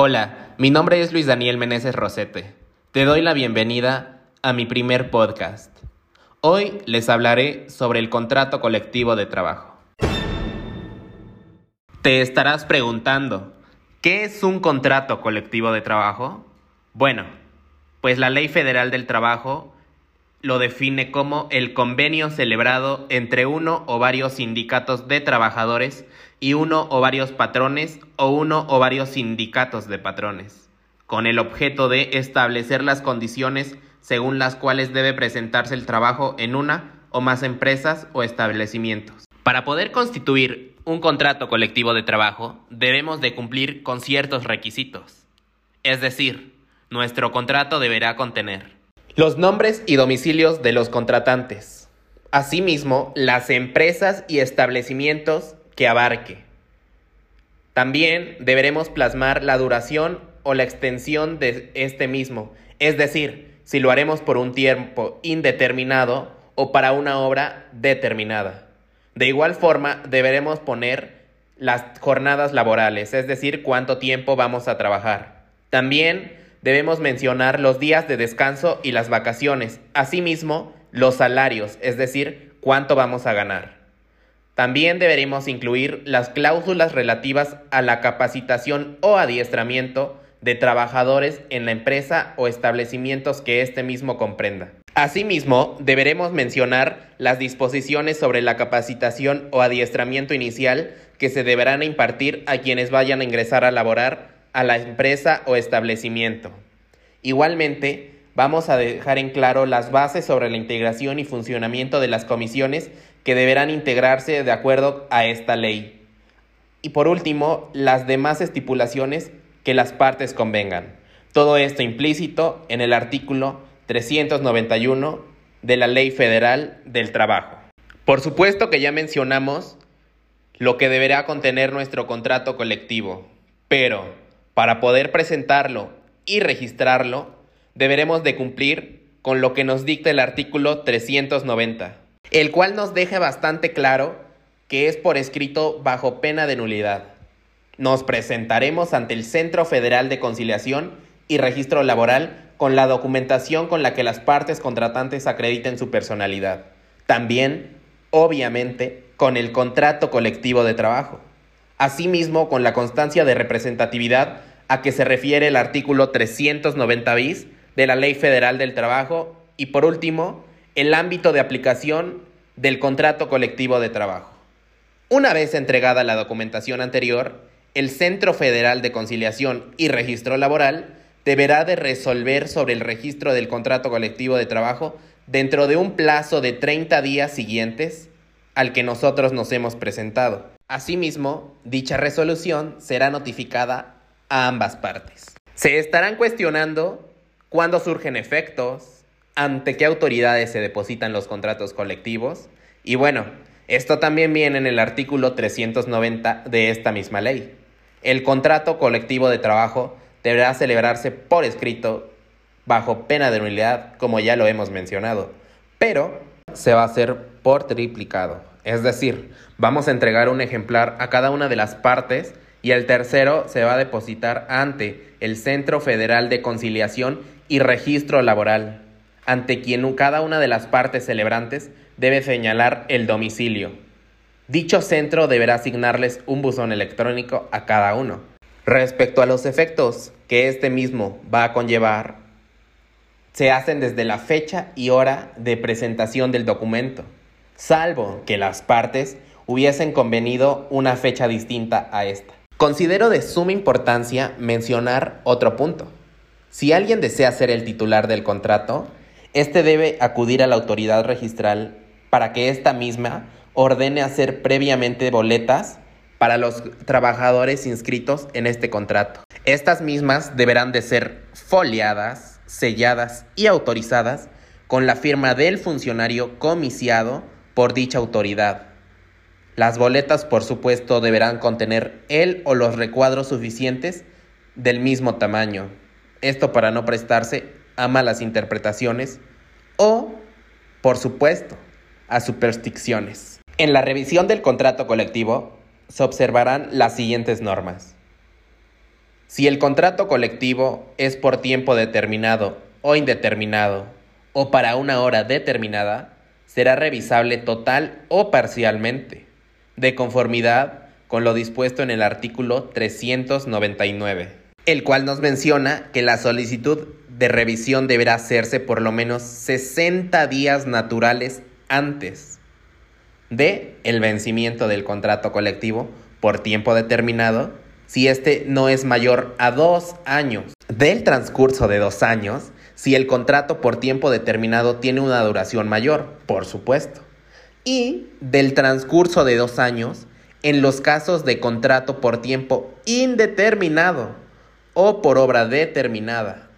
Hola, mi nombre es Luis Daniel Meneses Rosete. Te doy la bienvenida a mi primer podcast. Hoy les hablaré sobre el contrato colectivo de trabajo. Te estarás preguntando, ¿qué es un contrato colectivo de trabajo? Bueno, pues la Ley Federal del Trabajo lo define como el convenio celebrado entre uno o varios sindicatos de trabajadores y uno o varios patrones o uno o varios sindicatos de patrones, con el objeto de establecer las condiciones según las cuales debe presentarse el trabajo en una o más empresas o establecimientos. Para poder constituir un contrato colectivo de trabajo, debemos de cumplir con ciertos requisitos. Es decir, nuestro contrato deberá contener los nombres y domicilios de los contratantes. Asimismo, las empresas y establecimientos que abarque. También deberemos plasmar la duración o la extensión de este mismo, es decir, si lo haremos por un tiempo indeterminado o para una obra determinada. De igual forma, deberemos poner las jornadas laborales, es decir, cuánto tiempo vamos a trabajar. También debemos mencionar los días de descanso y las vacaciones, asimismo los salarios, es decir, cuánto vamos a ganar. También deberemos incluir las cláusulas relativas a la capacitación o adiestramiento de trabajadores en la empresa o establecimientos que éste mismo comprenda. Asimismo, deberemos mencionar las disposiciones sobre la capacitación o adiestramiento inicial que se deberán impartir a quienes vayan a ingresar a laborar a la empresa o establecimiento. Igualmente, vamos a dejar en claro las bases sobre la integración y funcionamiento de las comisiones que deberán integrarse de acuerdo a esta ley. Y por último, las demás estipulaciones que las partes convengan. Todo esto implícito en el artículo 391 de la Ley Federal del Trabajo. Por supuesto que ya mencionamos lo que deberá contener nuestro contrato colectivo, pero para poder presentarlo y registrarlo, deberemos de cumplir con lo que nos dicta el artículo 390, el cual nos deja bastante claro que es por escrito bajo pena de nulidad. Nos presentaremos ante el Centro Federal de Conciliación y Registro Laboral con la documentación con la que las partes contratantes acrediten su personalidad. También, obviamente, con el contrato colectivo de trabajo. Asimismo, con la constancia de representatividad a que se refiere el artículo 390 bis de la Ley Federal del Trabajo y por último, el ámbito de aplicación del contrato colectivo de trabajo. Una vez entregada la documentación anterior, el Centro Federal de Conciliación y Registro Laboral deberá de resolver sobre el registro del contrato colectivo de trabajo dentro de un plazo de 30 días siguientes al que nosotros nos hemos presentado. Asimismo, dicha resolución será notificada a ambas partes. Se estarán cuestionando cuándo surgen efectos, ante qué autoridades se depositan los contratos colectivos y bueno, esto también viene en el artículo 390 de esta misma ley. El contrato colectivo de trabajo deberá celebrarse por escrito bajo pena de nulidad, como ya lo hemos mencionado, pero se va a hacer por triplicado. Es decir, vamos a entregar un ejemplar a cada una de las partes y el tercero se va a depositar ante el Centro Federal de Conciliación y Registro Laboral, ante quien cada una de las partes celebrantes debe señalar el domicilio. Dicho centro deberá asignarles un buzón electrónico a cada uno. Respecto a los efectos que este mismo va a conllevar, se hacen desde la fecha y hora de presentación del documento, salvo que las partes hubiesen convenido una fecha distinta a esta. Considero de suma importancia mencionar otro punto. Si alguien desea ser el titular del contrato, éste debe acudir a la autoridad registral para que ésta misma ordene hacer previamente boletas para los trabajadores inscritos en este contrato. Estas mismas deberán de ser foliadas, selladas y autorizadas con la firma del funcionario comiciado por dicha autoridad las boletas, por supuesto, deberán contener el o los recuadros suficientes del mismo tamaño. Esto para no prestarse a malas interpretaciones o, por supuesto, a supersticiones. En la revisión del contrato colectivo se observarán las siguientes normas. Si el contrato colectivo es por tiempo determinado o indeterminado o para una hora determinada, será revisable total o parcialmente, de conformidad con lo dispuesto en el artículo 399, el cual nos menciona que la solicitud de revisión deberá hacerse por lo menos 60 días naturales antes de el vencimiento del contrato colectivo por tiempo determinado si este no es mayor a dos años. Del transcurso de dos años, si el contrato por tiempo determinado tiene una duración mayor, por supuesto. Y del transcurso de dos años, en los casos de contrato por tiempo indeterminado o por obra determinada.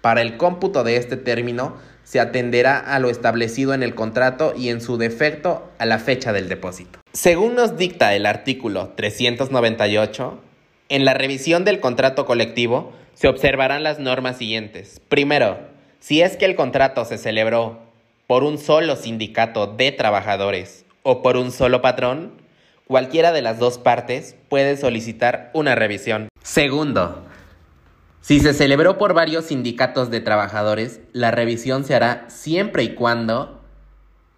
Para el cómputo de este término, se atenderá a lo establecido en el contrato y en su defecto a la fecha del depósito. Según nos dicta el artículo 398, en la revisión del contrato colectivo se observarán las normas siguientes. Primero, si es que el contrato se celebró por un solo sindicato de trabajadores o por un solo patrón, cualquiera de las dos partes puede solicitar una revisión. Segundo, si se celebró por varios sindicatos de trabajadores, la revisión se hará siempre y cuando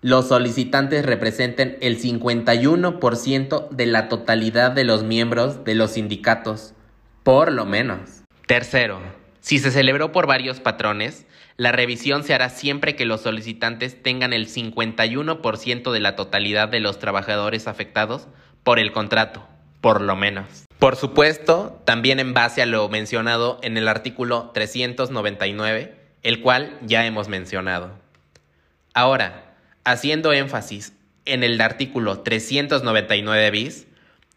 los solicitantes representen el 51% de la totalidad de los miembros de los sindicatos, por lo menos. Tercero, si se celebró por varios patrones, la revisión se hará siempre que los solicitantes tengan el 51% de la totalidad de los trabajadores afectados por el contrato, por lo menos. Por supuesto, también en base a lo mencionado en el artículo 399, el cual ya hemos mencionado. Ahora, haciendo énfasis en el artículo 399 bis,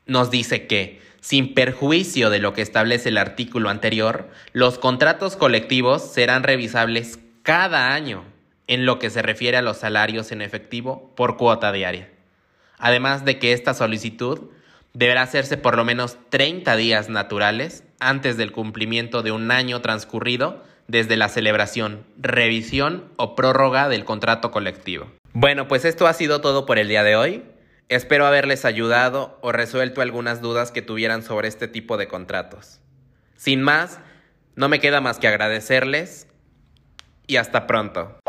nos dice que, sin perjuicio de lo que establece el artículo anterior, los contratos colectivos serán revisables cada año en lo que se refiere a los salarios en efectivo por cuota diaria. Además de que esta solicitud deberá hacerse por lo menos 30 días naturales antes del cumplimiento de un año transcurrido desde la celebración, revisión o prórroga del contrato colectivo. Bueno, pues esto ha sido todo por el día de hoy. Espero haberles ayudado o resuelto algunas dudas que tuvieran sobre este tipo de contratos. Sin más, no me queda más que agradecerles y hasta pronto.